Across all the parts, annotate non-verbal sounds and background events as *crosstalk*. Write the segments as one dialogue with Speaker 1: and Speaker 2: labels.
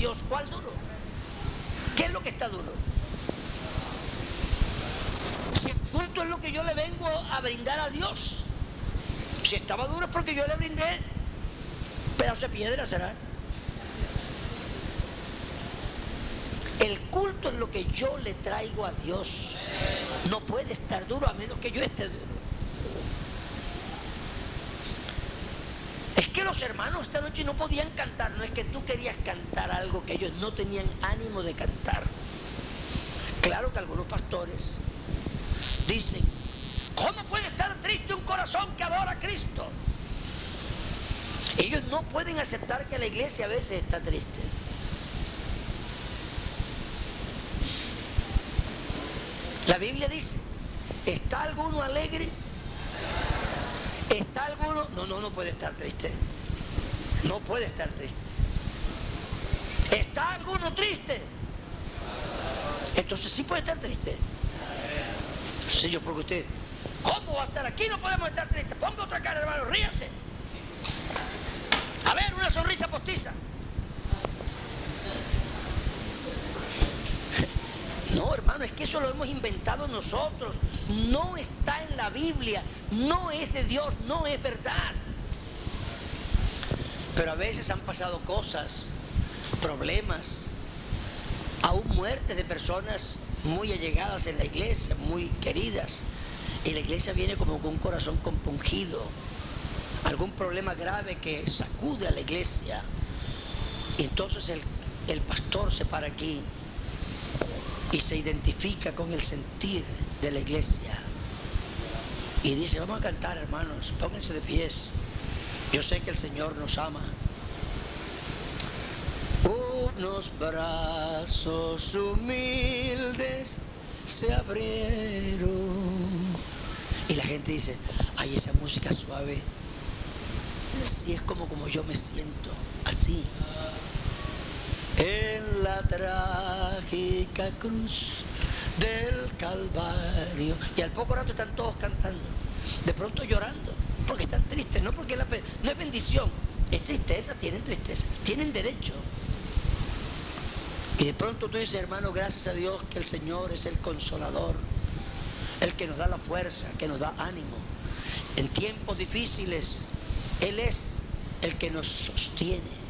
Speaker 1: Dios. ¿Cuál duro? ¿Qué es lo que está duro? Si el culto es lo que yo le vengo a brindar a Dios. Si estaba duro es porque yo le brindé pedazo de piedra, será. El culto es lo que yo le traigo a Dios. No puede estar duro a menos que yo esté duro. que los hermanos esta noche no podían cantar, no es que tú querías cantar algo que ellos no tenían ánimo de cantar. Claro que algunos pastores dicen, ¿cómo puede estar triste un corazón que adora a Cristo? Ellos no pueden aceptar que la iglesia a veces está triste. La Biblia dice, ¿está alguno alegre? ¿Está alguno? No, no, no puede estar triste. No puede estar triste. ¿Está alguno triste? Entonces sí puede estar triste. Yo porque usted, ¿cómo va a estar aquí? No podemos estar tristes. Ponga otra cara, hermano, ríase. A ver, una sonrisa postiza. *laughs* No, hermano, es que eso lo hemos inventado nosotros. No está en la Biblia, no es de Dios, no es verdad. Pero a veces han pasado cosas, problemas, aún muertes de personas muy allegadas en la iglesia, muy queridas. Y la iglesia viene como con un corazón compungido. Algún problema grave que sacude a la iglesia. Y entonces el, el pastor se para aquí y se identifica con el sentir de la iglesia. Y dice, vamos a cantar hermanos, pónganse de pies. Yo sé que el Señor nos ama. Unos brazos humildes se abrieron. Y la gente dice, ay, esa música suave. Si es como, como yo me siento, así en la trágica cruz del Calvario. Y al poco rato están todos cantando, de pronto llorando, están tristes, no porque no es bendición, es tristeza, tienen tristeza, tienen derecho. Y de pronto tú dices, hermano, gracias a Dios que el Señor es el consolador, el que nos da la fuerza, que nos da ánimo. En tiempos difíciles, Él es el que nos sostiene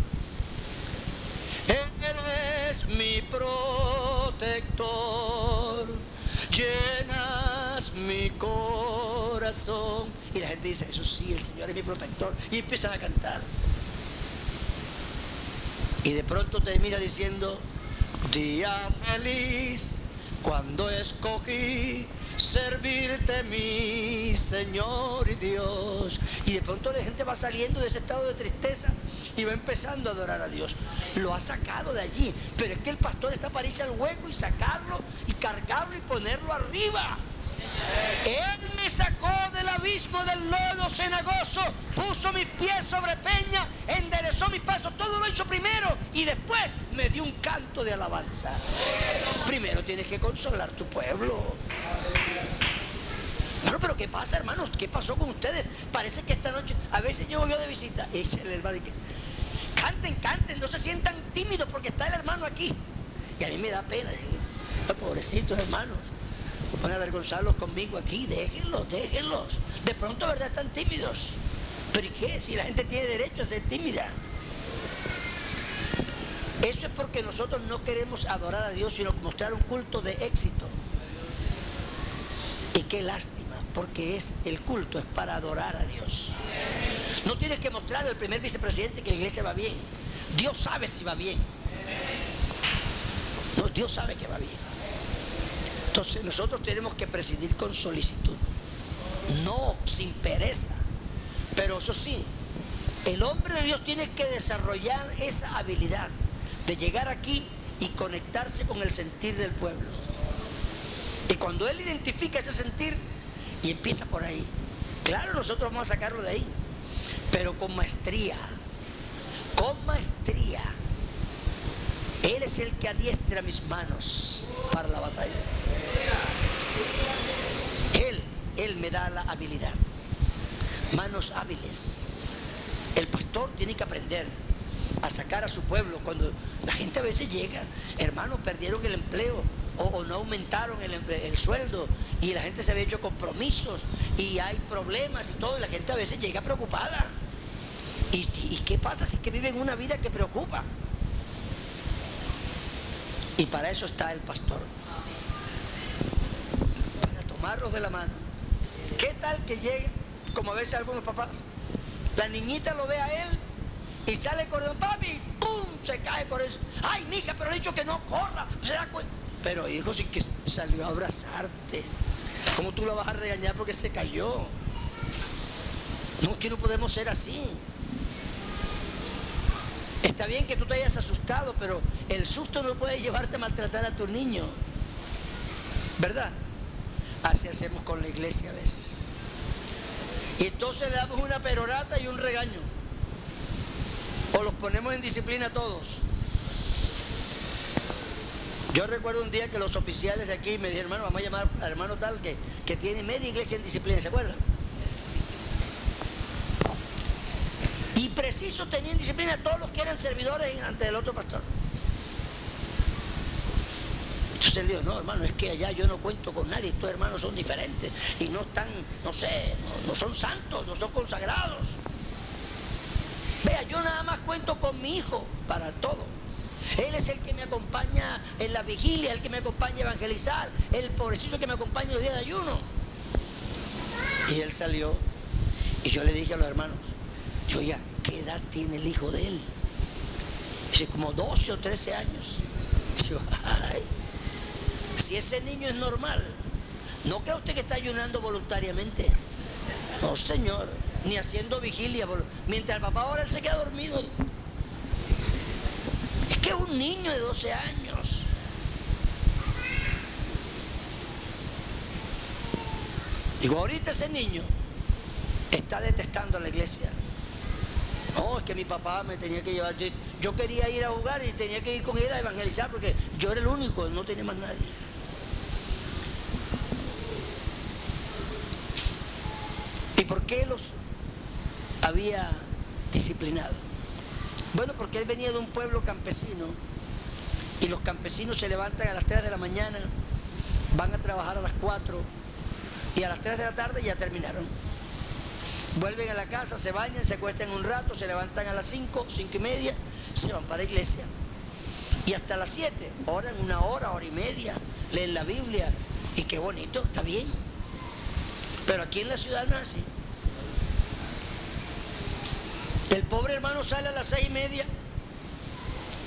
Speaker 1: eres mi protector, mi corazón. Y la gente dice, eso sí, el Señor es mi protector. Y empiezan a cantar. Y de pronto termina diciendo, día feliz, cuando escogí servirte mi Señor y Dios. Y de pronto la gente va saliendo de ese estado de tristeza y va empezando a adorar a Dios. Lo ha sacado de allí, pero es que el pastor está para irse al hueco y sacarlo y cargarlo y ponerlo arriba. Él me sacó del abismo del lodo cenagoso, puso mis pies sobre peña, enderezó mis pasos, todo lo hizo primero y después me dio un canto de alabanza. Primero tienes que consolar tu pueblo. Bueno, pero ¿qué pasa, hermanos? ¿Qué pasó con ustedes? Parece que esta noche, a veces llego yo de visita y *laughs* dice el hermano canten, canten, no se sientan tímidos porque está el hermano aquí. Y a mí me da pena, pobrecitos hermanos. Van a avergonzarlos conmigo aquí, déjenlos, déjenlos. De pronto, ¿verdad? Están tímidos. ¿Pero y qué? Si la gente tiene derecho a ser tímida. Eso es porque nosotros no queremos adorar a Dios, sino mostrar un culto de éxito. Y qué lástima, porque es el culto es para adorar a Dios. No tienes que mostrar al primer vicepresidente que la iglesia va bien. Dios sabe si va bien. Dios sabe que va bien. Entonces nosotros tenemos que presidir con solicitud, no sin pereza. Pero eso sí, el hombre de Dios tiene que desarrollar esa habilidad de llegar aquí y conectarse con el sentir del pueblo. Y cuando él identifica ese sentir y empieza por ahí, claro, nosotros vamos a sacarlo de ahí, pero con maestría, con maestría. Él es el que adiestra mis manos para la batalla. Él, Él me da la habilidad. Manos hábiles. El pastor tiene que aprender a sacar a su pueblo. Cuando la gente a veces llega, hermanos, perdieron el empleo o, no aumentaron el, el, sueldo y la gente se había hecho compromisos y hay problemas y todo, y la gente a veces llega preocupada. ¿Y, y qué pasa si es que viven una vida que preocupa? Y para eso está el pastor tomarlos de la mano. ¿Qué tal que llegue, como a veces algunos papás, la niñita lo ve a él y sale corriendo, papi, ¡pum! Se cae corriendo. Ay, mija, pero he dicho que no corra. Pero hijo, sí que salió a abrazarte. ¿Cómo tú lo vas a regañar porque se cayó? No, es que no podemos ser así. Está bien que tú te hayas asustado, pero el susto no puede llevarte a maltratar a tu niño. ¿Verdad? Así hacemos con la iglesia a veces. Y entonces damos una perorata y un regaño. O los ponemos en disciplina todos. Yo recuerdo un día que los oficiales de aquí me dijeron, hermano, vamos a llamar al hermano tal que, que tiene media iglesia en disciplina, ¿se acuerdan? Y preciso tenían disciplina todos los que eran servidores ante el otro pastor. Entonces él dijo, no, hermano, es que allá yo no cuento con nadie, estos hermanos son diferentes y no están, no sé, no, son santos, no son consagrados. Vea, yo nada más cuento con mi hijo para todo. Él es el que me acompaña en la vigilia, el que me acompaña a evangelizar, el pobrecito que me acompaña en los días de ayuno. Y él salió y yo le dije a los hermanos, yo ya, ¿qué edad tiene el hijo de él? Dice, como 12 o 13 años. *laughs* yo, ay, si ese niño es normal, ¿no cree usted que está ayunando voluntariamente? No, señor, ni haciendo vigilia. Mientras el papá ahora él se queda dormido. Es que un niño de 12 años. Digo, ahorita ese niño está detestando a la iglesia. No, es que mi papá me tenía que llevar. Yo quería ir a jugar y tenía que ir con él a evangelizar porque yo era el único, no tenía más nadie. Por qué los había disciplinado? Bueno, porque él venía de un pueblo campesino y los campesinos se levantan a las 3 de la mañana, van a trabajar a las 4 y a las 3 de la tarde ya terminaron. Vuelven a la casa, se bañan, se acuestan un rato, se levantan a las 5, 5 y media, se van para la iglesia. Y hasta las 7, oran una hora, hora y media, leen la Biblia y qué bonito, está bien. Pero aquí en la ciudad no es así. El pobre hermano sale a las seis y media,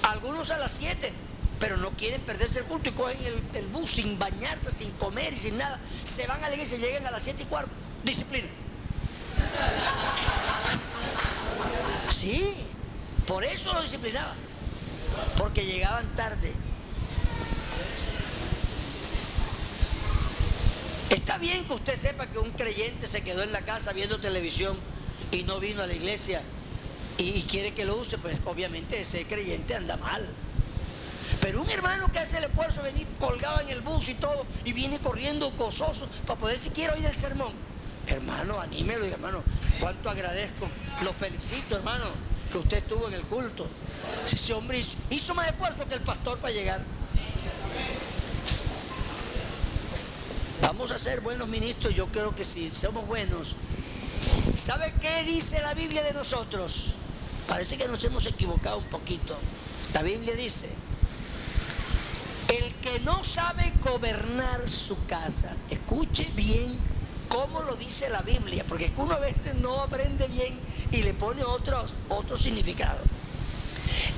Speaker 1: algunos a las siete, pero no quieren perderse el culto y cogen el, bus sin bañarse, sin comer y sin nada. Se van a la iglesia y llegan a las 7 y cuarto. Disciplina. Sí, por eso lo disciplinaba. Porque llegaban tarde. Está bien que usted sepa que un creyente se quedó en la casa viendo televisión y no vino a la iglesia y, quiere que lo use, pues obviamente ese creyente anda mal. Pero un hermano que hace el esfuerzo de venir colgado en el bus y todo y viene corriendo gozoso para poder siquiera oír el sermón. Hermano, anímelo y hermano, cuánto agradezco. Lo felicito, hermano, que usted estuvo en el culto. Ese hombre hizo más esfuerzo que el pastor para llegar. Vamos a ser buenos ministros, yo creo que si somos buenos. ¿Sabe qué dice la Biblia de nosotros? Parece que nos hemos equivocado un poquito. La Biblia dice, el que no sabe gobernar su casa, escuche bien cómo lo dice la Biblia, porque uno a veces no aprende bien y le pone otro significado.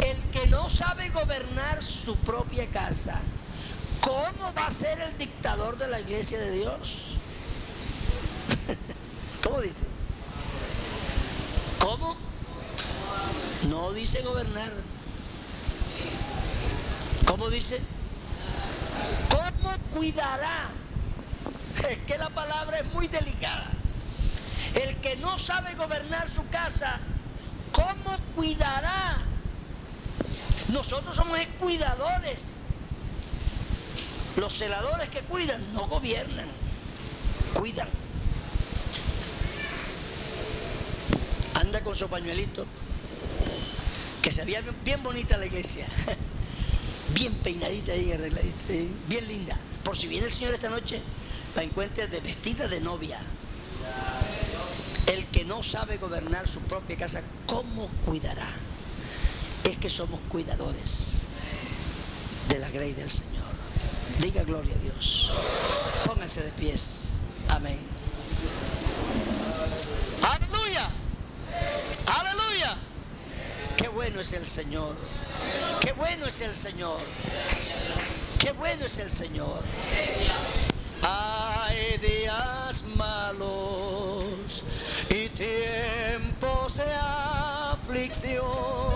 Speaker 1: El que no sabe gobernar su propia casa, ¿Cómo va a ser el dictador de la iglesia de Dios? *laughs* ¿Cómo dice? ¿Cómo? No dice gobernar. ¿Cómo dice? ¿Cómo cuidará? Es que la palabra es muy delicada. El que no sabe gobernar su casa, ¿cómo cuidará? Nosotros somos cuidadores. Los celadores que cuidan no gobiernan, cuidan. Anda con su pañuelito, que se veía bien bonita la iglesia, *laughs* bien peinadita y arregladita, bien linda. Por si viene el Señor esta noche, la encuentre de vestida de novia. El que no sabe gobernar su propia casa, ¿cómo cuidará? Es que somos cuidadores de la grey del Señor. Diga gloria a Dios. Pónganse de pies. Amén. Bueno es el Señor. Qué bueno es el Señor. Qué bueno es el Señor. Hay días malos y tiempos de aflicción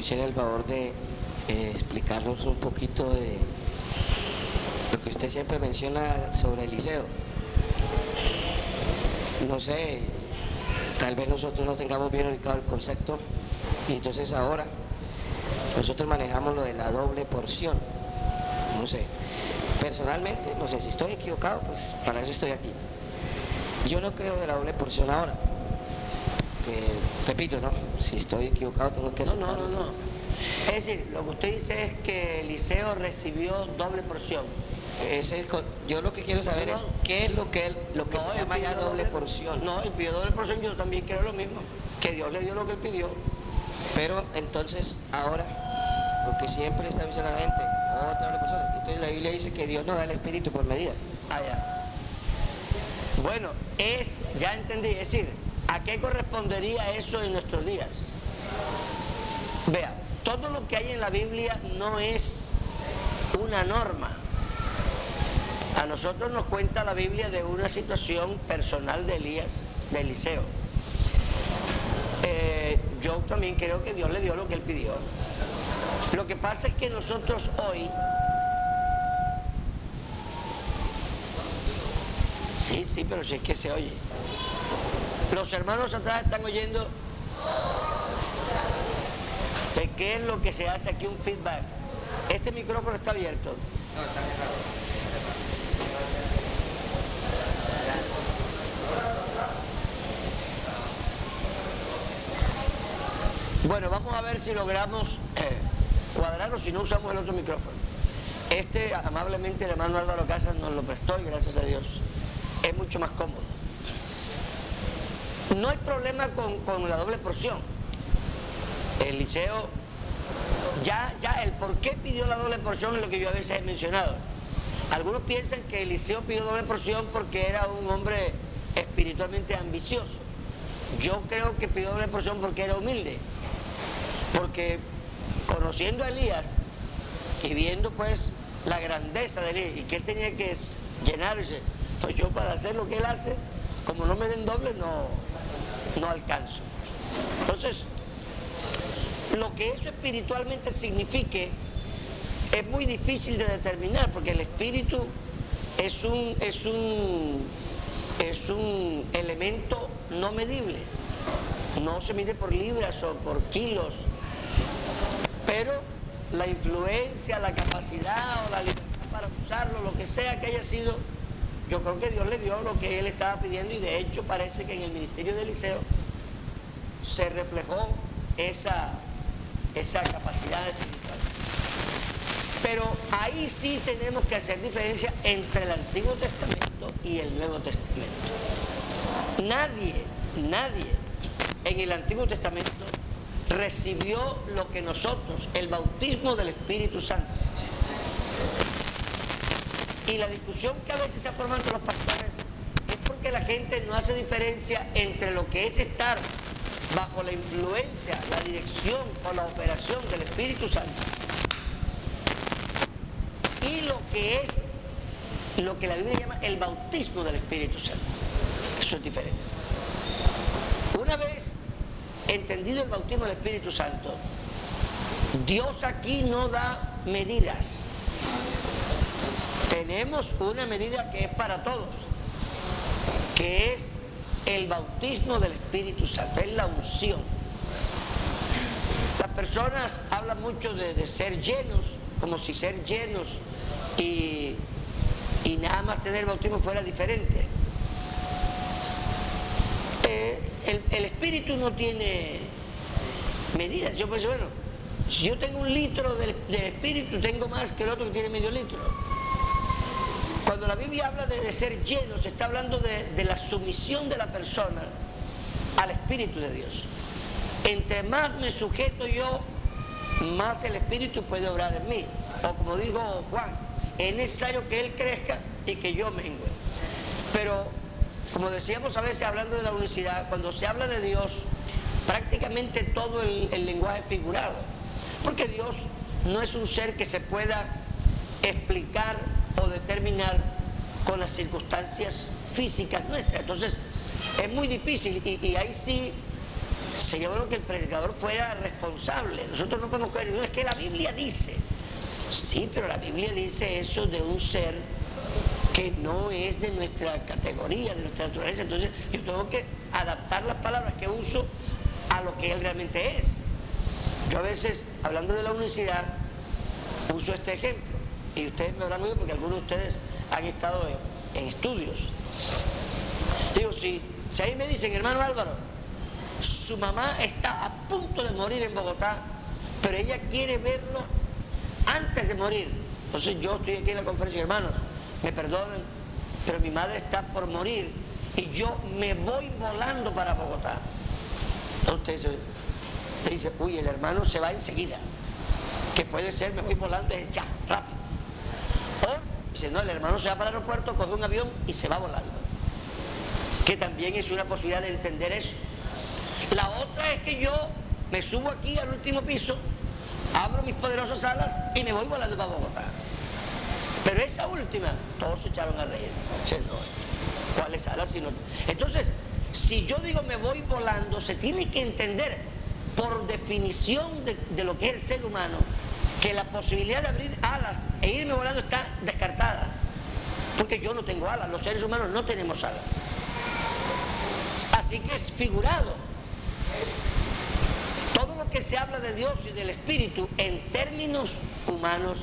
Speaker 2: hiciera el favor de eh, explicarnos un poquito de lo que usted siempre menciona sobre Eliseo. No sé, tal vez nosotros no tengamos bien ubicado el concepto y entonces ahora nosotros manejamos lo de la doble porción. No sé, personalmente, no sé si estoy equivocado, pues para eso estoy aquí. Yo no creo de la doble porción ahora. Repito, ¿no? Si estoy equivocado tengo que
Speaker 3: No, no,
Speaker 2: aceptarlo.
Speaker 3: no, no. Es decir, lo que usted dice es que Eliseo recibió doble porción.
Speaker 2: Ese es yo lo que quiero saber
Speaker 3: No,
Speaker 2: es
Speaker 3: no.
Speaker 2: qué es lo que él, lo que
Speaker 3: No,
Speaker 2: se llama ya doble porción.
Speaker 3: No, él pidió doble porción, yo también quiero lo mismo. Que Dios le dio lo que él pidió.
Speaker 2: Pero entonces ahora, porque siempre está diciendo a la gente, otra doble porción. Entonces la Biblia dice que Dios no da el espíritu por medida.
Speaker 3: allá. Bueno, es, ya entendí, es decir, ¿a qué correspondería eso en nuestros días? Vea, todo lo que hay en la Biblia no es una norma. A nosotros nos cuenta la Biblia de una situación personal de Elías, de Eliseo. Eh, yo también creo que Dios le dio lo que él pidió. Lo que pasa es que nosotros hoy Sí, sí, pero si es que se oye. Los hermanos atrás están oyendo de qué es lo que se hace aquí un feedback. Este micrófono está abierto. Bueno, vamos a ver si logramos eh, cuadrar o si no usamos el otro micrófono. Este amablemente el hermano Álvaro Casas nos lo prestó y gracias a Dios es mucho más cómodo. No hay problema con, con la doble porción. Eliseo, ya, ya el por qué pidió la doble porción es lo que yo a veces he mencionado. Algunos piensan que Eliseo pidió doble porción porque era un hombre espiritualmente ambicioso. Yo creo que pidió doble porción porque era humilde. Porque conociendo a Elías y viendo pues la grandeza de Elías y que él tenía que llenarse, pues yo para hacer lo que él hace, como no me den doble, no, no alcanzo. Entonces, lo que eso espiritualmente signifique es muy difícil de determinar, porque el espíritu es un, es un, es un elemento no medible. No se mide por libras o por kilos, pero la influencia, la capacidad o la libertad para usarlo, lo que sea que haya sido, yo creo que Dios le dio lo que él estaba pidiendo y de hecho parece que en el ministerio de Eliseo se reflejó esa, esa capacidad espiritual. Pero ahí sí tenemos que hacer diferencia entre el Antiguo Testamento y el Nuevo Testamento. Nadie, nadie en el Antiguo Testamento recibió lo que nosotros, el bautismo del Espíritu Santo. Y la discusión que a veces se forma entre los pastores es porque la gente no hace diferencia entre lo que es estar bajo la influencia, la dirección o la operación del Espíritu Santo y lo que es lo que la Biblia llama el bautismo del Espíritu Santo. Eso es diferente. Una vez entendido el bautismo del Espíritu Santo, Dios aquí no da medidas. Tenemos una medida que es para todos, que es el bautismo del Espíritu Santo, es la unción. Las personas hablan mucho de, ser llenos, como si ser llenos y, y nada más tener bautismo fuera diferente. Eh, el, el espíritu no tiene medidas. Yo pienso, bueno, si yo tengo un litro del, del espíritu, tengo más que el otro que tiene medio litro. Cuando la Biblia habla de, de ser lleno, se está hablando de, de la sumisión de la persona al Espíritu de Dios. Entre más me sujeto yo, más el Espíritu puede obrar en mí. O como dijo Juan, es necesario que Él crezca y que yo mengue. Pero, como decíamos a veces hablando de la unicidad, cuando se habla de Dios, prácticamente todo el, el lenguaje figurado. Porque Dios no es un ser que se pueda explicar o determinar con las circunstancias físicas nuestras. Entonces, es muy difícil y, ahí sí sería bueno que el predicador fuera responsable. Nosotros no podemos creer, no es que la Biblia dice. Sí, pero la Biblia dice eso de un ser que no es de nuestra categoría, de nuestra naturaleza. Entonces yo tengo que adaptar las palabras que uso a lo que él realmente es. Yo a veces, hablando de la unicidad, uso este ejemplo. Y ustedes me habrán oído porque algunos de ustedes han estado en, estudios. Digo, si, si ahí me dicen, hermano Álvaro, su mamá está a punto de morir en Bogotá, pero ella quiere verlo antes de morir. Entonces yo estoy aquí en la conferencia, hermanos, me perdonen, pero mi madre está por morir y yo me voy volando para Bogotá. Entonces dice, uy, el hermano se va enseguida. Que puede ser, me voy volando, es ya, rápido. Dice, no, el hermano se va para el aeropuerto, coge un avión y se va volando. Que también es una posibilidad de entender eso. La otra es que yo me subo aquí al último piso, abro mis poderosas alas y me voy volando para Bogotá. Pero esa última, todos se echaron a reír. ¿cuáles alas? Si no? Entonces, si yo digo me voy volando, se tiene que entender por definición de, de lo que es el ser humano, que la posibilidad de abrir alas e irme volando está descartada. Porque yo no tengo alas, los seres humanos no tenemos alas. Así que es figurado. Todo lo que se habla de Dios y del Espíritu en términos humanos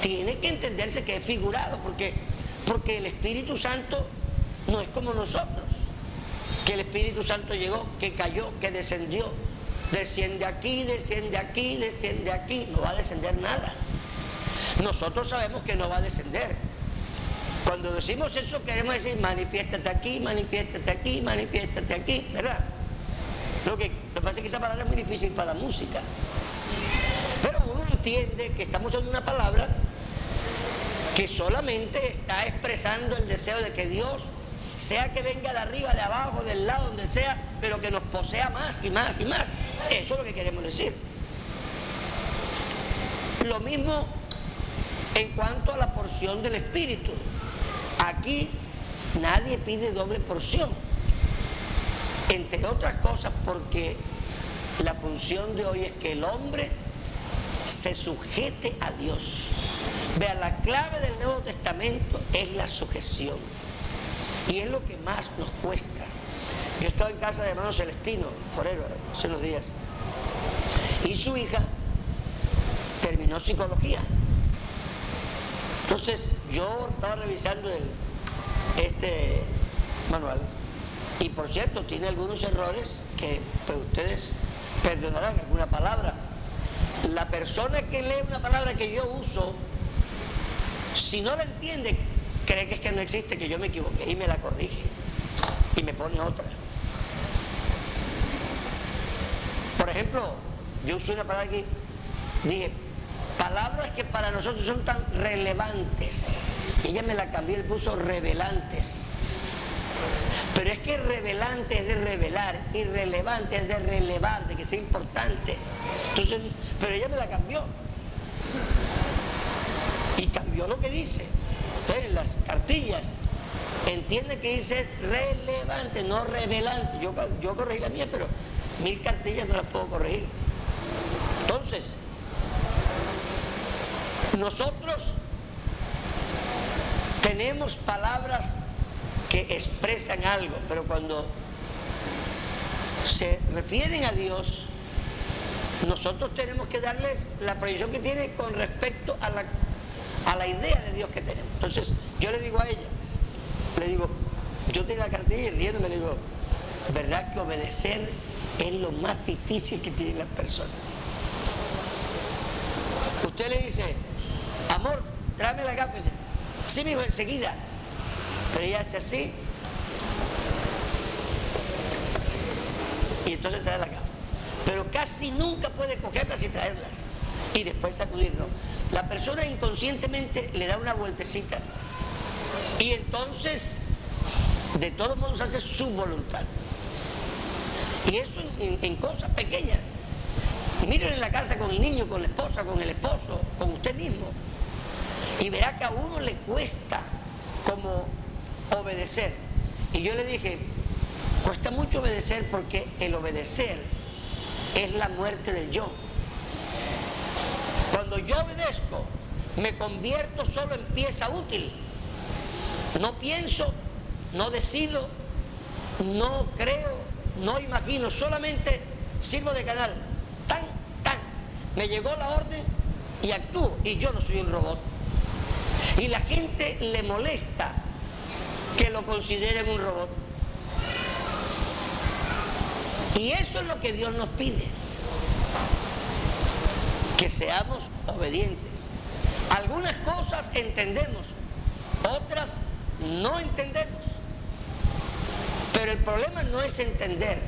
Speaker 3: tiene que entenderse que es figurado, porque, porque el Espíritu Santo no es como nosotros, que el Espíritu Santo llegó, que cayó, que descendió, desciende aquí, desciende aquí, desciende aquí, no va a descender nada. Nosotros sabemos que no va a descender. Cuando decimos eso queremos decir manifiéstate aquí, manifiéstate aquí, manifiéstate aquí, ¿verdad? Lo que, lo que pasa es que esa palabra es muy difícil para la música. Pero uno entiende que estamos usando una palabra que solamente está expresando el deseo de que Dios, sea que venga de arriba, de abajo, del lado, donde sea, pero que nos posea más y más y más. Eso es lo que queremos decir. Lo mismo en cuanto a la porción del Espíritu. Aquí nadie pide doble porción. Entre otras cosas porque la función de hoy es que el hombre se sujete a Dios. Vea, la clave del Nuevo Testamento es la sujeción. Y es lo que más nos cuesta. Yo estaba en casa de hermano Celestino, Forero, hace unos días. Y su hija terminó psicología. Entonces yo estaba revisando el, este manual y por cierto tiene algunos errores que pues, ustedes perdonarán alguna palabra. La persona que lee una palabra que yo uso, si no la entiende, cree que es que no existe, que yo me equivoqué y me la corrige y me pone otra. Por ejemplo, yo usé una palabra que dije, palabras que para nosotros son tan relevantes. Ella me la cambió y puso revelantes. Pero es que revelante es de revelar, irrelevante es de relevar, de que sea importante. Entonces, pero ella me la cambió. Y cambió lo que dice. En las cartillas, entiende que dice es relevante, no revelante. Yo, yo corregí la mía, pero mil cartillas no las puedo corregir. Entonces, nosotros tenemos palabras que expresan algo, pero cuando se refieren a Dios, nosotros tenemos que darles la proyección que tiene con respecto a la, a la idea de Dios que tenemos. Entonces, yo le digo a ella, le digo, yo tengo la cartilla y riéndome le digo, ¿verdad que obedecer es lo más difícil que tienen las personas? Usted le dice, amor, tráeme la gafa. Sí, mi hijo, enseguida. Pero ella hace así. Y entonces trae la gafa. Pero casi nunca puede cogerlas y traerlas. y después sacudirlo. La persona inconscientemente le da una vueltecita y entonces de todos modos hace su voluntad. Y eso en, cosas pequeñas. Miren en la casa con el niño, con la esposa, con el esposo, con usted mismo. Y verá que a uno le cuesta como obedecer. Y yo le dije, cuesta mucho obedecer porque el obedecer es la muerte del yo. Cuando yo obedezco, me convierto solo en pieza útil. No pienso, no decido, no creo, no imagino, solamente sirvo de canal. Tan, tan. Me llegó la orden y actúo. Y yo no soy un robot. Y la gente le molesta que lo consideren un robot. Y eso es lo que Dios nos pide. Que seamos obedientes. Algunas cosas entendemos, otras no entendemos. Pero el problema no es entender.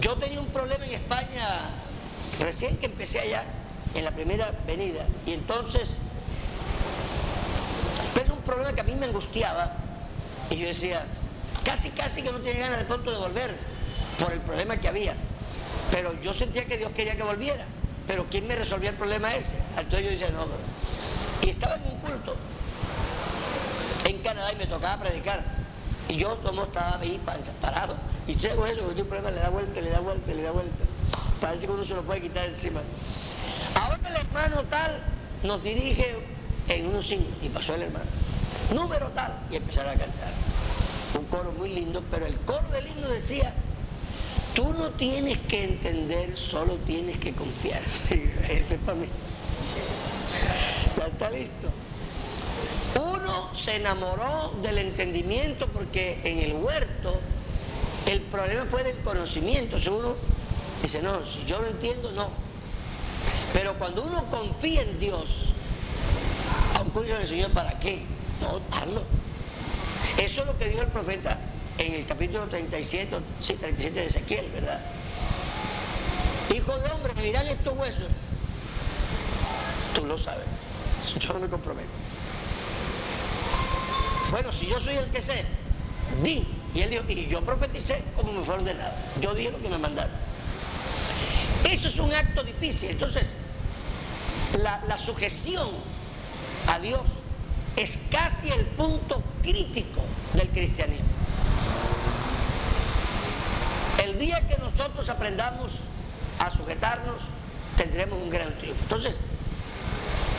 Speaker 3: Yo tenía un problema en España recién que empecé allá, en la primera venida, y entonces, problema que a mí me angustiaba, y yo decía, casi, casi que no tenía ganas de pronto de volver por el problema que había. Pero yo sentía que Dios quería que volviera. Pero ¿quién me resolvía el problema ese? Entonces yo decía, no, Y estaba en un culto en Canadá y me tocaba predicar. Y yo como estaba ahí parado. Y yo eso, un problema le da vuelta, le da vuelta, le da vuelta. Parece que uno se lo puede quitar encima. Ahora el hermano tal nos dirige en unos signos. Y pasó el hermano. Número tal. Y empezaron a cantar. Un coro muy lindo, pero el coro del himno decía, tú no tienes que entender, solo tienes que confiar. *laughs* Ese es para mí. Ya está listo se enamoró del entendimiento porque en el huerto el problema fue del conocimiento. Si uno dice, no, si yo no entiendo, no. Pero cuando uno confía en Dios, aunque uno le Señor, ¿para qué? Hazlo. Eso es lo que dijo el profeta en el capítulo 37, sí, 37 de Ezequiel, ¿verdad? Hijo de hombre, mirad estos huesos. Tú lo sabes. Yo no me comprometo. Bueno, si yo soy el que sé, di. Y él dijo, y yo profeticé como me fue ordenado. Yo dije lo que me mandaron. Eso es un acto difícil. Entonces, la sujeción a Dios es casi el punto crítico del cristianismo. El día que nosotros aprendamos a sujetarnos, tendremos un gran triunfo. Entonces,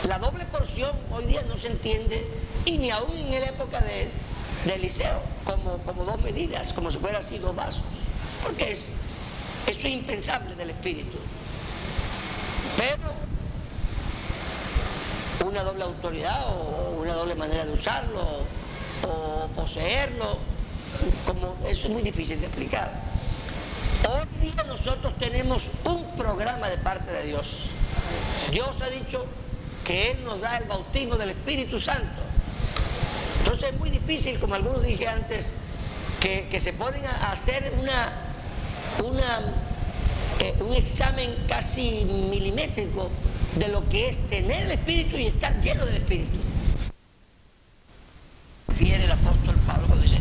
Speaker 3: la doble porción hoy día no se entiende y ni aún en la época de, liceo, como, como dos medidas, como si fueran así dos vasos, porque es, eso es impensable del espíritu. Pero una doble autoridad o una doble manera de usarlo o poseerlo, como eso es muy difícil de explicar. Hoy día nosotros tenemos un programa de parte de Dios. Dios ha dicho que Él nos da el bautismo del Espíritu Santo. Entonces es muy difícil, como algunos dije antes, que, se ponen a hacer una, una eh, un examen casi milimétrico de lo que es tener el Espíritu y estar lleno del Espíritu. Fiere el apóstol Pablo cuando dice,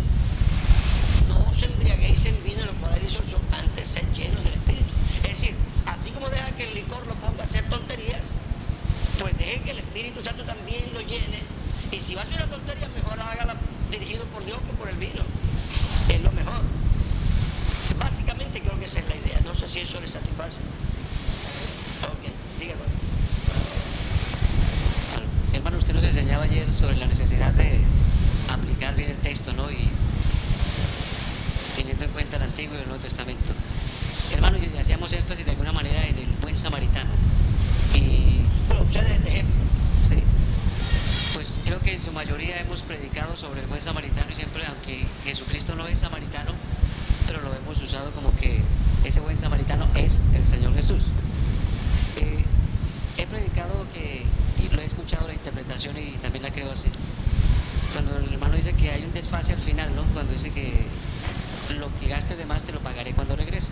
Speaker 3: no os embriaguéis en vino, lo cual dice antes ser llenos del Espíritu. Es decir, así como deja que el licor lo ponga a hacer tonterías, pues deje que el Espíritu Santo también lo llene. Y si va a ser una tontería, mejor hágala dirigido por Dios que por el vino. Es lo mejor. Básicamente creo que esa es la idea. No sé si eso le satisface. Ok, dígame.
Speaker 4: Usted nos enseñaba ayer sobre la necesidad de aplicar bien el texto, ¿no? Y teniendo en cuenta el Antiguo y el Nuevo Testamento. Hermano, hacíamos énfasis de alguna manera en el buen samaritano. Y Sí. Pues creo que en su mayoría hemos predicado sobre el buen samaritano y siempre, aunque Jesucristo no es samaritano, pero lo hemos usado como que ese buen samaritano es el Señor Jesús. Eh, he predicado que, y lo he escuchado la interpretación y también la creo así. Cuando el hermano dice que hay un desfase al final, ¿no? Cuando dice que lo que gaste de más te lo pagaré cuando regrese.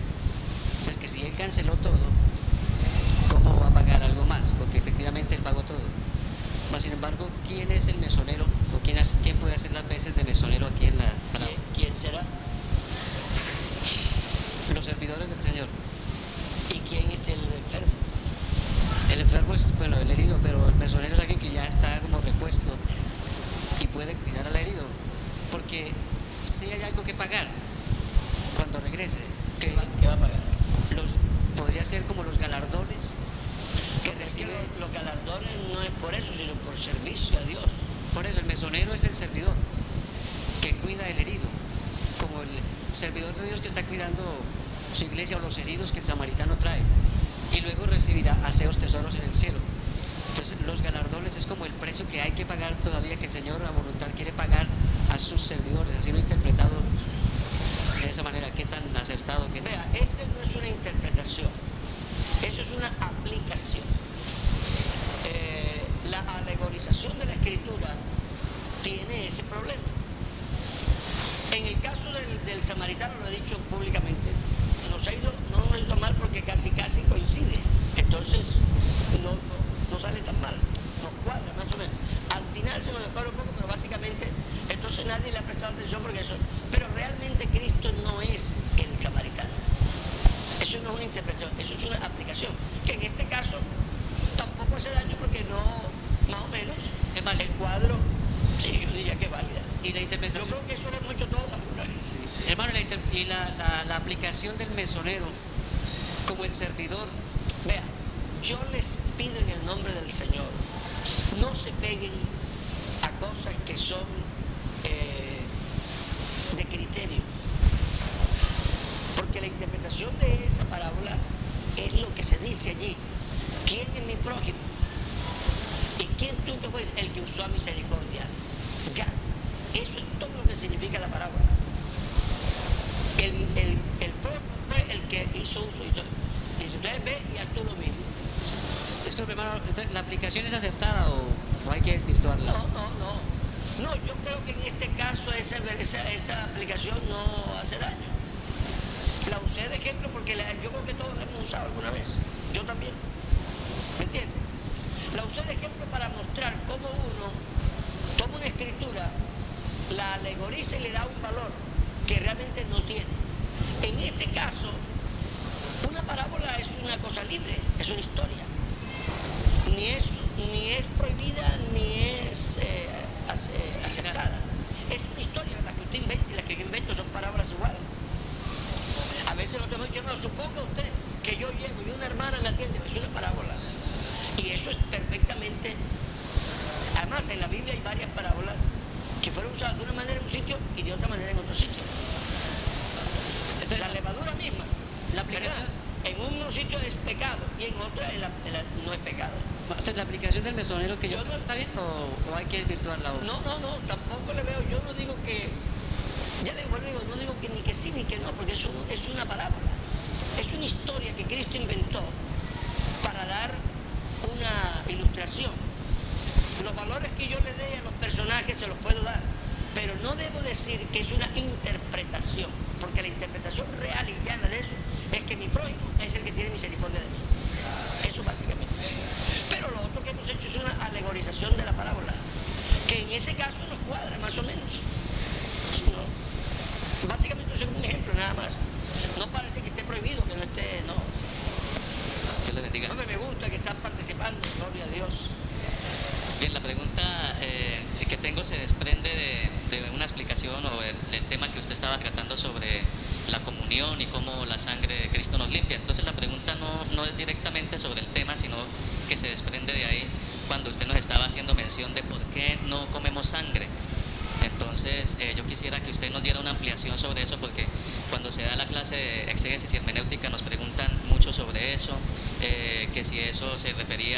Speaker 4: Entonces que si él canceló todo, ¿cómo va a pagar algo más? voluntariamente él pagó todo. Mas, sin embargo, ¿quién es el mesonero? ¿O quién, quién puede hacer las veces de mesonero aquí en la
Speaker 3: quién será?
Speaker 4: Los servidores del Señor.
Speaker 3: ¿Y quién es el enfermo?
Speaker 4: El enfermo es, bueno, el herido, pero el mesonero es alguien que ya está como repuesto y puede cuidar al herido. Porque si hay algo que pagar cuando regrese, que
Speaker 3: ¿Qué va, qué va a pagar?
Speaker 4: los, podría ser como los galardones que recibe.
Speaker 3: los, los galardones no es por eso, sino por servicio a Dios.
Speaker 4: Por eso el mesonero es el servidor que cuida el herido, como el servidor de Dios que está cuidando su iglesia o los heridos que el samaritano trae. Y luego recibirá aseos tesoros en el cielo. Entonces los galardones es como el precio que hay que pagar todavía, que el Señor a voluntad quiere pagar a sus servidores. Así lo he interpretado de esa manera. Qué tan acertado que
Speaker 3: Vea, es interpretación, eso es una aplicación. Eh, la alegorización de la escritura tiene ese problema. En el caso del, del samaritano, lo he dicho públicamente, nos ha ido, no nos ha ido mal porque casi casi coincide. Entonces, no, no, no sale tan mal, nos cuadra más o menos. Al final se nos descuadra un poco, pero básicamente, entonces nadie le ha prestado atención porque eso. Pero realmente Cristo no es el samaritano. Eso no es una interpretación, eso es una aplicación. Que en este caso tampoco hace daño porque no, más o menos,
Speaker 4: Es válido.
Speaker 3: el cuadro, sí, yo diría que es válida.
Speaker 4: Y la
Speaker 3: Yo
Speaker 4: interpretación.
Speaker 3: creo que eso lo hemos hecho todos alguna vez.
Speaker 4: Hermano, la inter- y la, la- la aplicación del mesonero como el servidor
Speaker 3: Vea, yo les pido en el nombre del Señor, no se peguen a cosas que son eh, de criterio. Porque la interpretación de esa parábola es lo que se dice allí. ¿Quién es mi prójimo? ¿Y quién tú que fuiste? El que usó a misericordia. Ya, eso es todo lo que significa la parábola. El, el, el prójimo fue el que hizo uso y todo. Dice, usted ve y haz tú lo mismo.
Speaker 4: Disculpe, hermano, entonces, ¿la aplicación es acertada o, o hay que desvirtuarla?
Speaker 3: No, no, no. No, yo creo que en este caso esa, esa, esa aplicación no hace daño. La usé de ejemplo porque la- yo creo que todos la hemos usado alguna vez. Yo también. ¿Me entiendes? La usé de ejemplo para mostrar cómo uno toma una escritura, la alegoriza y le da un valor que realmente no tiene. En este caso, una parábola es una cosa libre, es una historia ni es, ni es prohibida ni es eh, ace- aceptada. Es una historia, la que usted inventa y la que yo invento son palabras iguales. A no, suponga usted que yo llego y una hermana me atiende, es una parábola. Y eso es perfectamente. Además, en la Biblia hay varias parábolas que fueron usadas de una manera en un sitio y de otra manera en otro sitio.
Speaker 4: Entonces,
Speaker 3: La levadura misma,
Speaker 4: La aplicación-
Speaker 3: en un sitio es pecado y en otra en la- en la- no es pecado.
Speaker 4: entonces, la aplicación del mesonero que yo
Speaker 3: Yo no-
Speaker 4: está bien o, o hay que desvirtuarla? o-
Speaker 3: No, no, no, tampoco le veo, yo no digo que, ya le digo, no digo que ni que sí ni que no, porque es, un- es una parábola, es una historia que Cristo inventó para dar una ilustración. Los valores que yo le dé a los personajes se los puedo dar, pero no debo decir que es una interpretación, porque la interpretación real y llana de eso es que mi prójimo es el que tiene misericordia de mí. Eso básicamente. Pero lo otro que hemos hecho es una alegorización de la parábola, que en ese caso nos cuadra más o menos. No. Básicamente eso es un ejemplo nada más. No parece que esté prohibido, que no esté, no.
Speaker 4: Dios le bendiga.
Speaker 3: No me gusta que están participando, gloria a Dios.
Speaker 4: Bien, la pregunta eh, que tengo se desprende de, de una explicación o el, del tema que usted estaba tratando sobre la comunión y cómo la sangre de Cristo nos limpia. Entonces la pregunta no, no es directamente sobre el tema, sino que se desprende de ahí cuando usted nos estaba haciendo mención de por qué no comemos sangre. Entonces eh, yo quisiera que usted nos diera una ampliación sobre eso porque cuando se da la clase de exégesis y hermenéutica nos preguntan mucho sobre eso, eh, que si eso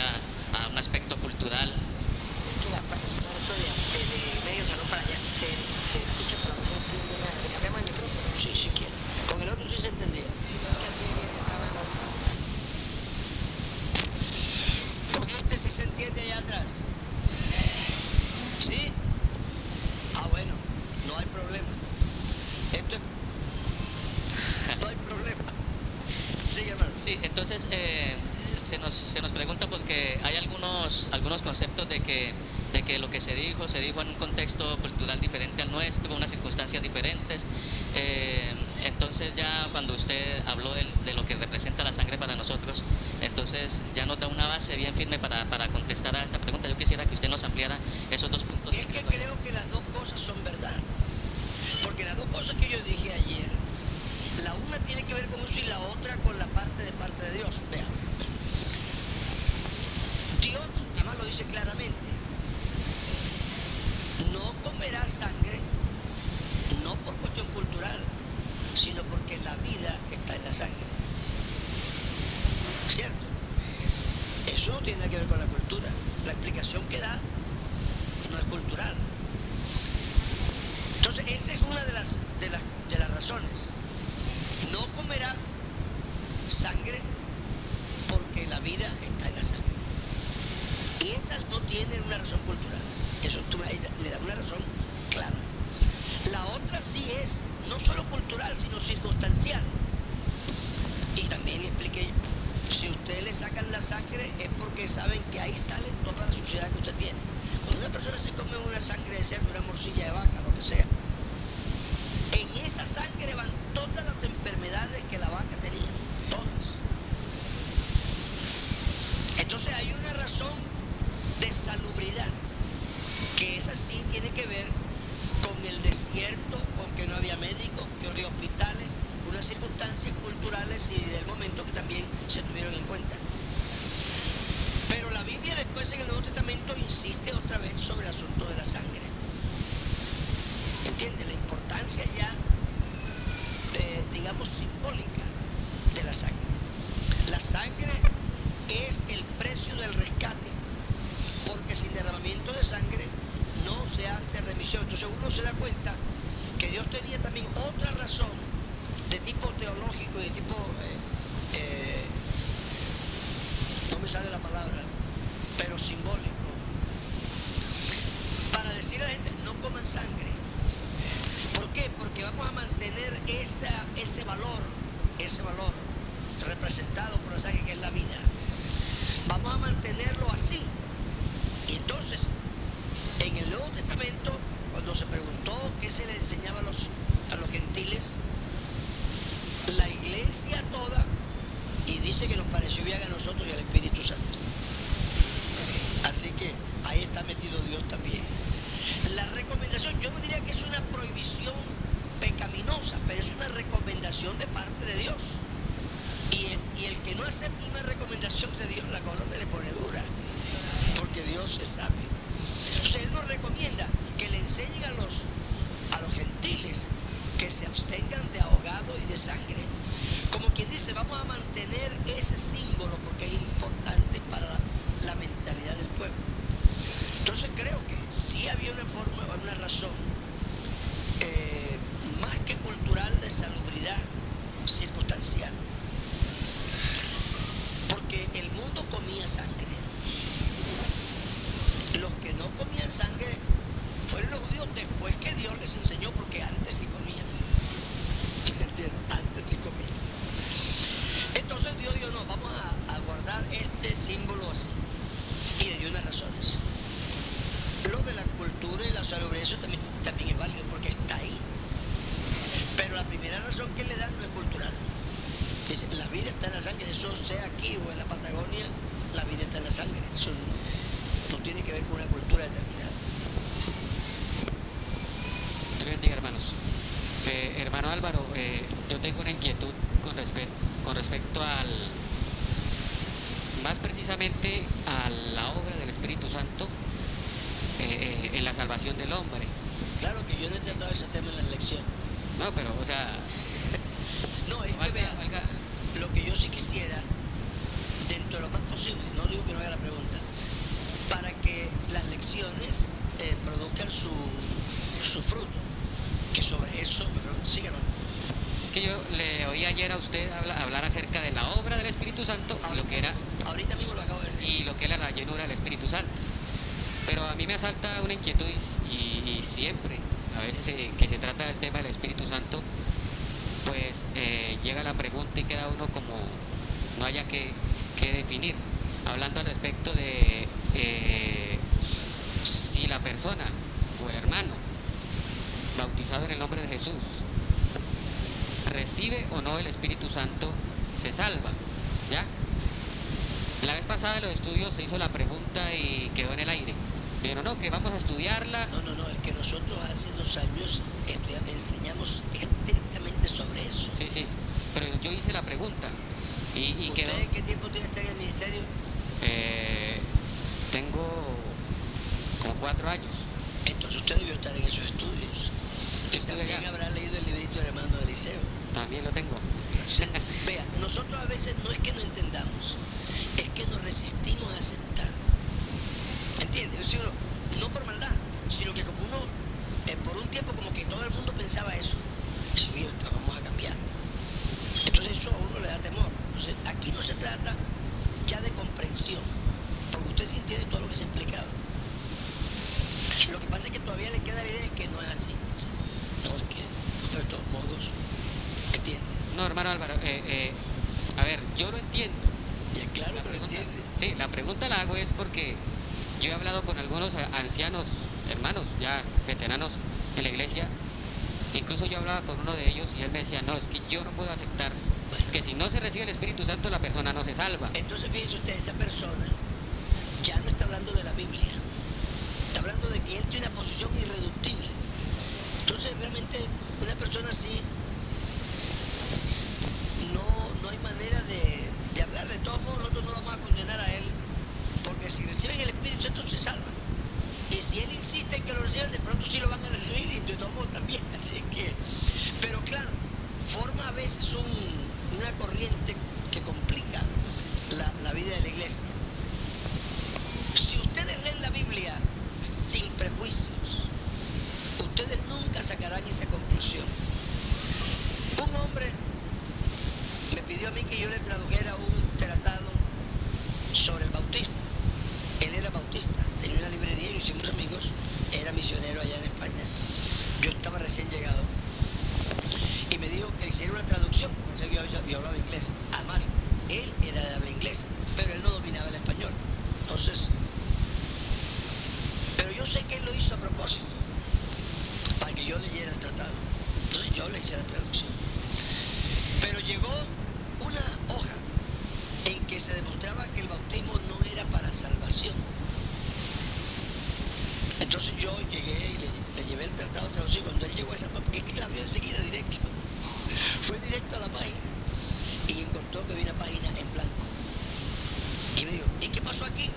Speaker 4: refería a un aspecto cultural
Speaker 3: Es que la cuarto de, de, de medio salón para allá se, se escucha, pero no entiende nada. ¿Le cambiamos el micrófono? Sí, si quiere. Con el otro sí se entendía. Sí, que así estaba Con este sí se entiende allá atrás. ¿Sí? Ah, bueno, no hay problema. Esto es... No hay problema. Sigue, hermano.
Speaker 4: Sí, entonces, eh,
Speaker 5: se nos, se nos pregunta porque hay algunos, algunos conceptos de que, de que lo que se dijo, se dijo en un contexto cultural diferente al nuestro, unas circunstancias diferentes. Eh, entonces ya cuando usted habló de, lo que representa la sangre para nosotros, entonces ya nos da una base bien firme para, para contestar a esta pregunta. Yo quisiera que usted nos ampliara esos dos puntos.
Speaker 1: Es que creo que las dos cosas son verdad. Porque las dos cosas que yo dije ayer, la una tiene que ver con eso y la otra con la parte de parte de Dios. Vean. Dios, además lo claramente, no comerás sangre, no por cuestión cultural, sino porque la vida está en la sangre. ¿Cierto? Eso no tiene nada que ver con la cultura. La explicación que da no es cultural. Entonces, esa es una de las, de las, de las razones. No comerás sangre porque la vida está en la sangre. Y esas no tienen una razón cultural. Eso tú le da una razón clara. La otra sí es no solo cultural, sino circunstancial. Y también expliqué, si ustedes le sacan la sangre es porque saben que ahí sale toda la suciedad que usted tiene. Cuando una persona se come una sangre de cerdo, una morcilla de vaca, lo que sea, en esa sangre van todas las enfermedades que la vaca tenía, todas. Entonces hay una razón de salubridad, que esa sí tiene que ver con el desierto, con que no había médicos, que no había hospitales, unas circunstancias y del momento que también se tuvieron en cuenta. Pero la Biblia después en el Nuevo Testamento insiste otra vez sobre el asunto de la sangre. ¿Entiende? La importancia ya, digamos, simbólica de la sangre. La sangre es el precio del rescate, porque sin derramamiento de sangre no se hace remisión. Entonces uno se da cuenta que Dios tenía también otra razón de tipo teológico y de tipo, eh, eh, no me sale la palabra, pero simbólico, para decir a la gente, no coman sangre. ¿Por qué? Porque vamos a mantener esa, ese valor, ese valor representado por la sangre que es la vida. Vamos a mantenerlo así. Y entonces, en el Nuevo Testamento, cuando se preguntó qué se le enseñaba a los, a los gentiles, iglesia toda, y dice que nos pareció bien a nosotros y al Espíritu Santo. Así que ahí está metido Dios también. La recomendación, yo no diría que es una prohibición pecaminosa, pero es una recomendación de parte de Dios. Y el, que no acepta una recomendación de Dios, la cosa se le pone dura, porque Dios es sabio. Entonces Él nos recomienda
Speaker 6: cuatro años.
Speaker 1: Entonces usted debió estar en esos estudios. También habrá leído el librito del hermano Eliseo.
Speaker 6: También lo tengo.
Speaker 1: Sí, Vea, nosotros a veces no es que no entendamos, es que nos resistimos a aceptar. ¿Entiendes? Es decir, no por maldad, sino que como uno, eh, por un tiempo como que todo el mundo pensaba eso. Dice, "Oye, esto vamos a cambiar. Entonces eso a uno le da temor. Entonces aquí no se trata ya de comprensión, porque usted sí entiende todo lo que se ha explicado. Lo que pasa es que todavía le queda la idea de que no es así. No, es que, no, pero de todos modos, ¿entiende?
Speaker 6: No, hermano Álvaro, eh, eh, a ver, yo lo entiendo.
Speaker 1: Y es claro
Speaker 6: La
Speaker 1: que lo entiende.
Speaker 6: sí, la pregunta la hago es porque yo he hablado con algunos ancianos, hermanos, ya veteranos en la iglesia. Incluso yo hablaba con uno de ellos y él me decía, no, es que yo no puedo aceptar que si no se recibe el Espíritu Santo la persona no se salva.
Speaker 1: Entonces fíjese usted, esa persona ya no está hablando de la Biblia, que él tiene una posición irreductible. Entonces realmente una persona así no, no hay manera de, de hablar. De todos modos nosotros no lo vamos a condenar a él, porque si reciben el Espíritu Santo se salvan. Y si él insiste en que lo reciban, de pronto sí lo van a recibir y de todos modos también. Así que, pero claro, forma a veces un- una corriente que complica la, la vida de la iglesia. Si ustedes leen la Biblia sin prejuicios, ustedes nunca sacarán esa conclusión. Un hombre me pidió a mí que yo le tradujera un tratado sobre el bautismo. Él era bautista, tenía una librería y hicimos amigos, era misionero allá en España. Yo estaba recién llegado y me dijo que hiciera una traducción, hablaba inglés. Además, él era de habla inglesa, pero él no dominaba el español. Entonces, pero yo sé que él lo hizo a propósito, para que yo leyera el tratado. Entonces yo le hice la traducción. Pero llegó una hoja en que se demostraba que el bautismo no era para salvación. Entonces yo llegué y le, le llevé el tratado traducido. Cuando él llegó a esa es que la vio enseguida directo, *laughs* fue directo a la página encontró que había una página en blanco. Y me dijo, ¿y qué pasó aquí?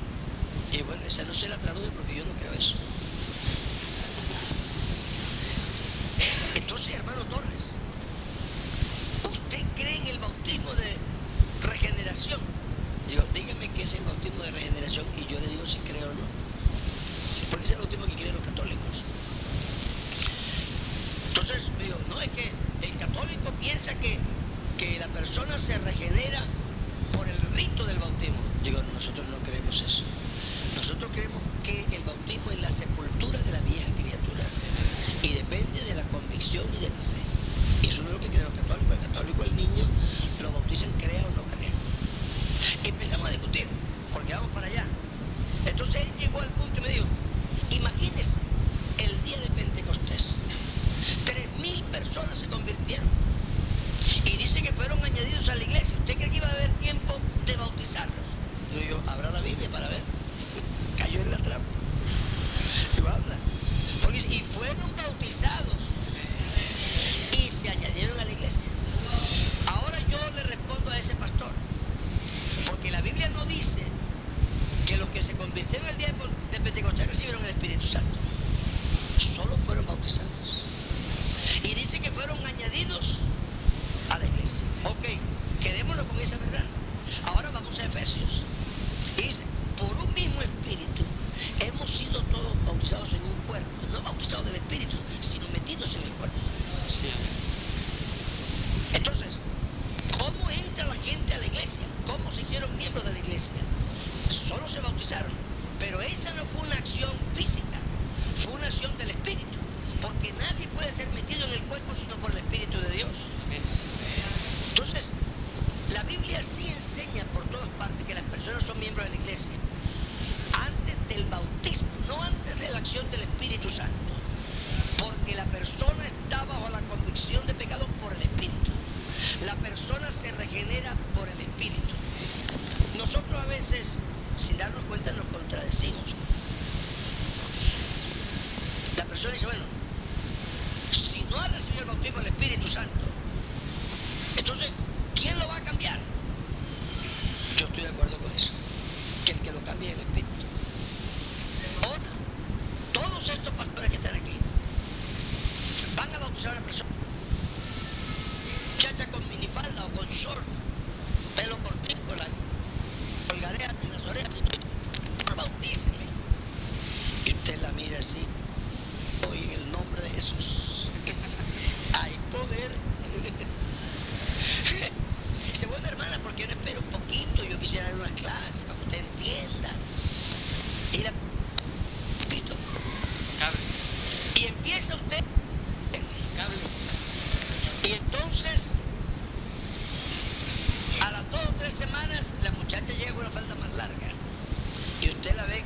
Speaker 1: Y bueno, esa no se la traduce porque yo no creo eso. Entonces, hermano Torres, ¿usted cree en el bautismo de regeneración? Digo, dígame qué es el bautismo de regeneración y yo le digo si creo o no. Porque es el bautismo que creen los católicos. Entonces, me digo, no, es que el católico piensa que, que la persona se regenera por el rito del bautismo. Digo, nosotros no creemos eso. Nosotros creemos que el bautismo es la sepultura de la vieja criatura y depende de la convicción y de la fe. Y eso no es lo que creen los católicos. El católico, el niño, lo bautizan, crea o no crea. Empezamos a discutir,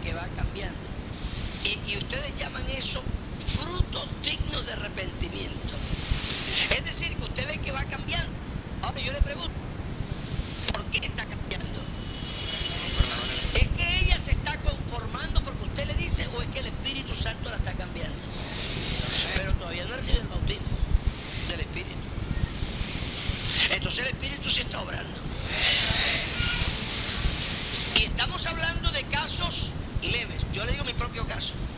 Speaker 1: que va cambiando. Y, ustedes llaman eso frutos dignos de arrepentimiento. Es decir, que usted ve que va cambiando. Ahora yo le pregunto, ¿por qué está cambiando? ¿Es que ella se está conformando porque usted le dice o es que el Espíritu Santo la está cambiando? Pero todavía no recibe el bautismo del Espíritu. Entonces el Espíritu sí está obrando. Yo le digo mi propio caso.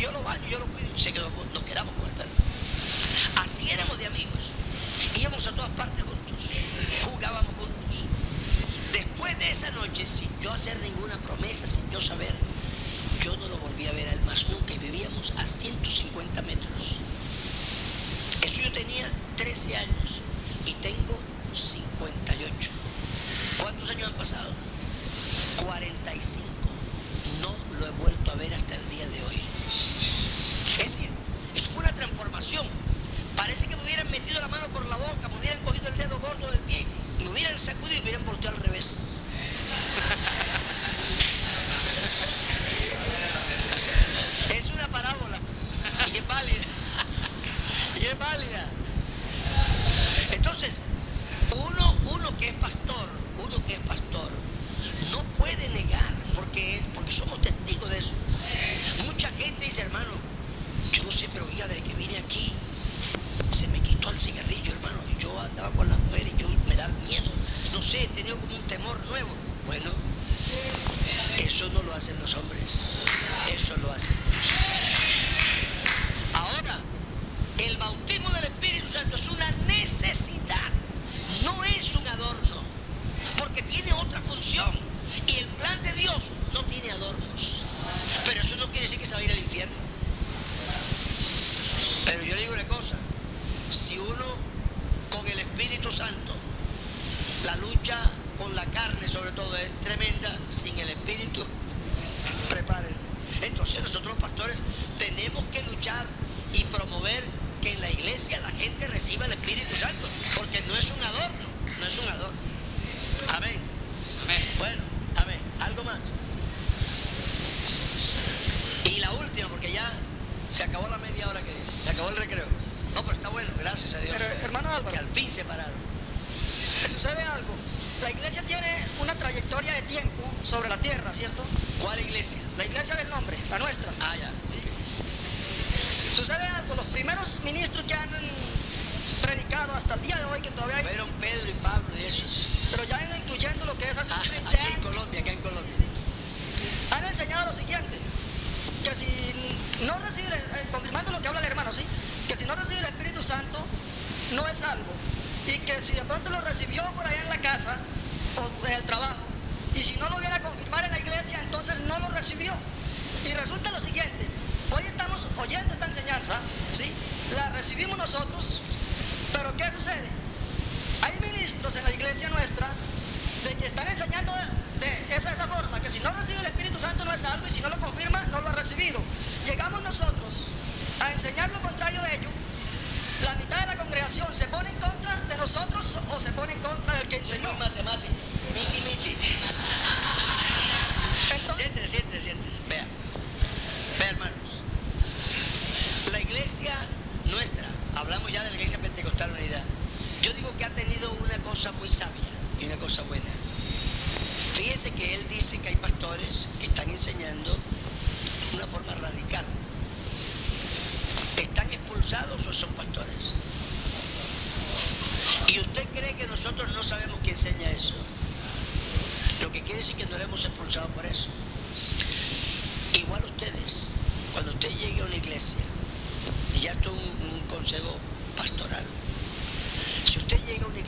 Speaker 1: yo lo baño, yo lo cuido. Se quedó, nos quedamos con el perro. Así éramos de amigos. Íbamos a todas partes juntos. Jugábamos juntos. Después de esa noche, sin yo hacer ninguna promesa, sin yo saber, yo no lo volví a ver al más nunca y vivíamos a 150 metros. Eso yo tenía 13 años y tengo 58. ¿Cuántos años han pasado? Se
Speaker 3: acabó la media hora que se acabó el recreo. No, pero está bueno, gracias a Dios.
Speaker 7: Pero, hermano Álvaro.
Speaker 3: que al fin se pararon.
Speaker 7: Sucede algo. La iglesia tiene una trayectoria de tiempo sobre la tierra, ¿cierto?
Speaker 3: ¿Cuál iglesia?
Speaker 7: La iglesia del nombre, la nuestra.
Speaker 3: Ah, ya.
Speaker 7: ¿sí? Sucede algo. Los primeros ministros que han predicado hasta el día de hoy, que todavía hay,
Speaker 3: Fueron Pedro y Pablo y esos.
Speaker 7: pero ya incluyendo lo que es hace
Speaker 3: Ah,
Speaker 7: 30
Speaker 3: aquí en. Colombia, acá en Colombia.
Speaker 7: Sí, sí. Han enseñado lo siguiente, que si no recibe, eh, confirmando lo que habla el hermano, ¿sí? Que si no recibe el Espíritu Santo, no es salvo. Y que si de pronto lo recibió por allá en la casa o en el trabajo, y si no lo viene a confirmar en la iglesia, entonces no lo recibió. Y resulta lo siguiente, hoy estamos oyendo esta enseñanza, ¿sí? La recibimos nosotros, pero ¿qué sucede? Hay ministros en la iglesia nuestra de que están enseñando de esa, esa forma, que si no recibe el Espíritu Santo no es salvo y si no lo confirma no lo ha recibido. Llegamos nosotros a enseñar lo contrario de ello. La mitad de la congregación se pone en contra de nosotros o se pone en contra del que enseñó.
Speaker 3: Muy matemático. Miti, miti.
Speaker 7: Entonces,
Speaker 3: Siéntese, siéntese, siéntese. Vea. Vea, hermanos. La iglesia nuestra, hablamos ya de la iglesia pentecostal unidad. Yo digo que ha tenido una cosa muy sabia y una cosa buena. Fíjese que él dice que hay pastores que están enseñando una forma radical. ¿Están expulsados o son pastores? ¿Y usted cree que nosotros no sabemos quién enseña eso? Lo que quiere decir que no lo hemos expulsado por eso. Igual ustedes, cuando usted llegue a una iglesia, y ya esto es un, un consejo pastoral, si usted llega a una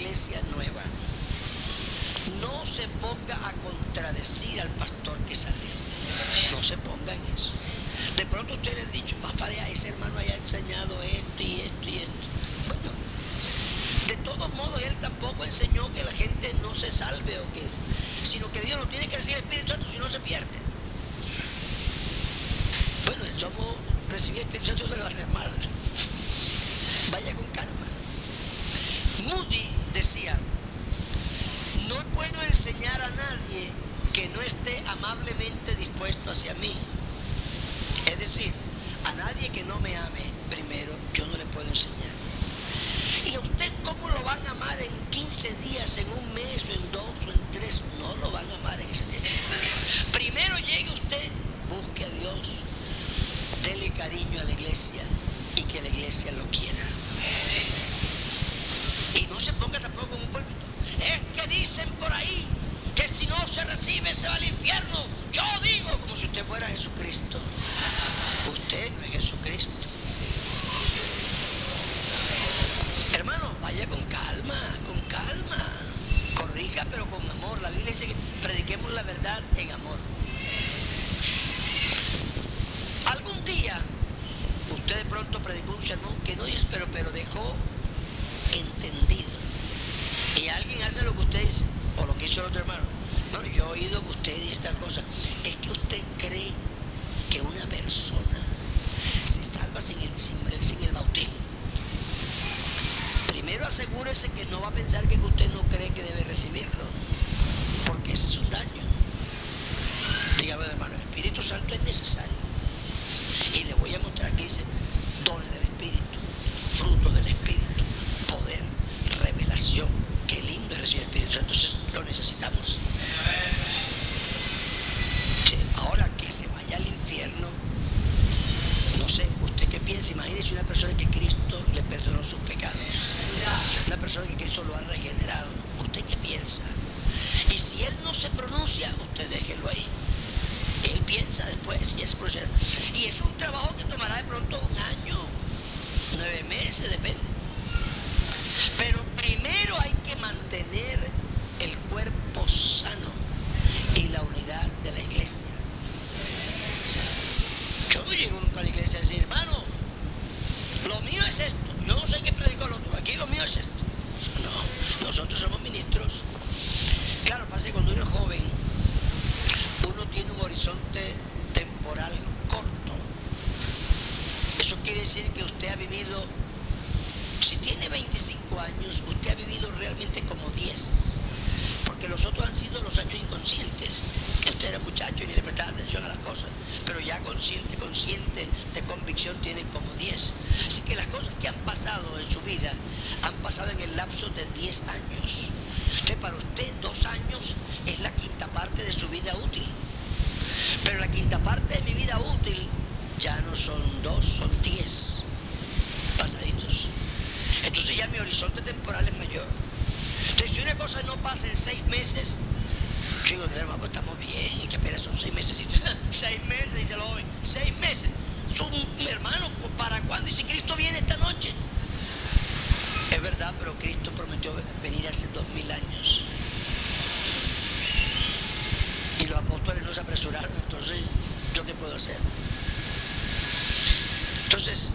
Speaker 3: nueva, no se ponga a contradecir al pastor que salió. No se ponga en eso. De pronto usted le ha dicho, papá, de ese hermano haya enseñado esto y esto y esto. Bueno, de todos modos, él tampoco enseñó que la gente no se salve o que, sino que Dios no tiene que recibir el Espíritu Santo si no se pierde. Bueno, tomo recibir el Espíritu Santo a hacer mal. Vaya decía, no puedo enseñar a nadie que no esté amablemente dispuesto hacia mí. Es decir, a nadie que no me ame primero, yo no le puedo enseñar. ¿Y a usted cómo lo van a amar en 15 días, en un mes, o en dos, o en tres? No lo van a amar en ese tiempo. Primero llegue usted, busque a Dios, dele cariño a la iglesia y que la iglesia lo quiera. Y no se ponga tampoco en un púlpito. Es que dicen por ahí que si no se va al infierno. Yo digo como si usted fuera Jesucristo. No se apresuraron, entonces, ¿yo qué puedo hacer? Entonces,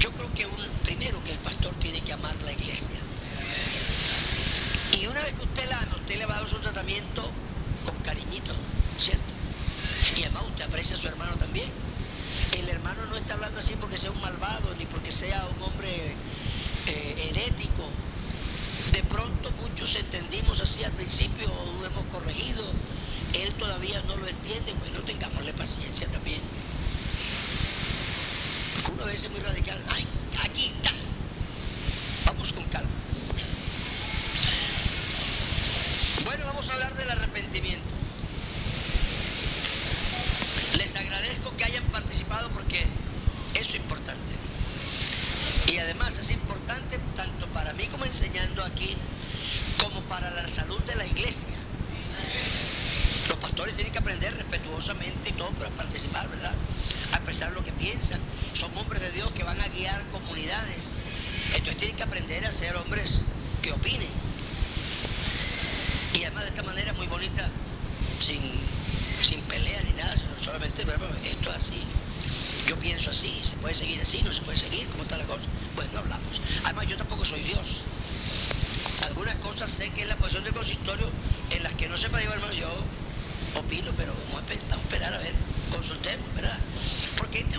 Speaker 3: yo creo que primero que el pastor tiene que amar la iglesia. Y una vez que usted la ama, usted le va a dar su tratamiento con cariñito, ¿cierto? Y además usted aprecia a su hermano también. El hermano no está hablando así porque sea un malvado, ni porque sea un hombre eh, herético. De pronto muchos entendimos así al principio, lo hemos corregido. Él todavía no lo entiende. Bueno, tengámosle paciencia también. Porque uno a veces es muy radical. Ay, aquí está. Vamos con calma. Bueno, vamos a hablar del arrepentimiento. Les agradezco que hayan participado porque eso es importante. Y además es importante tanto para mí como enseñando aquí, como para la salud de la iglesia. Los pastores tienen que y todo para participar, ¿verdad? A expresar lo que piensan. Son hombres de Dios que van a guiar comunidades. Entonces tienen que aprender a ser hombres que opinen. Y además de esta manera muy bonita, sin, sin pelea ni nada, sino solamente, esto es así. Yo pienso así, se puede seguir así, no se puede seguir, ¿cómo está la cosa? Pues no hablamos. Además, yo tampoco soy Dios. Algunas cosas sé que es la posición del consistorio en las que no sepa, digo, hermano, yo opino, pero ver, consultemos, ¿verdad? Porque este